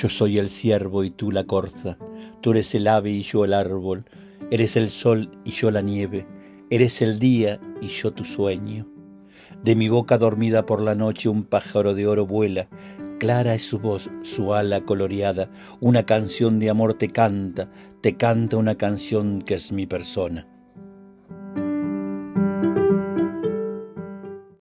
Yo soy el ciervo y tú la corza, tú eres el ave y yo el árbol, eres el sol y yo la nieve, eres el día y yo tu sueño. De mi boca dormida por la noche un pájaro de oro vuela, clara es su voz, su ala coloreada, una canción de amor te canta, te canta una canción que es mi persona.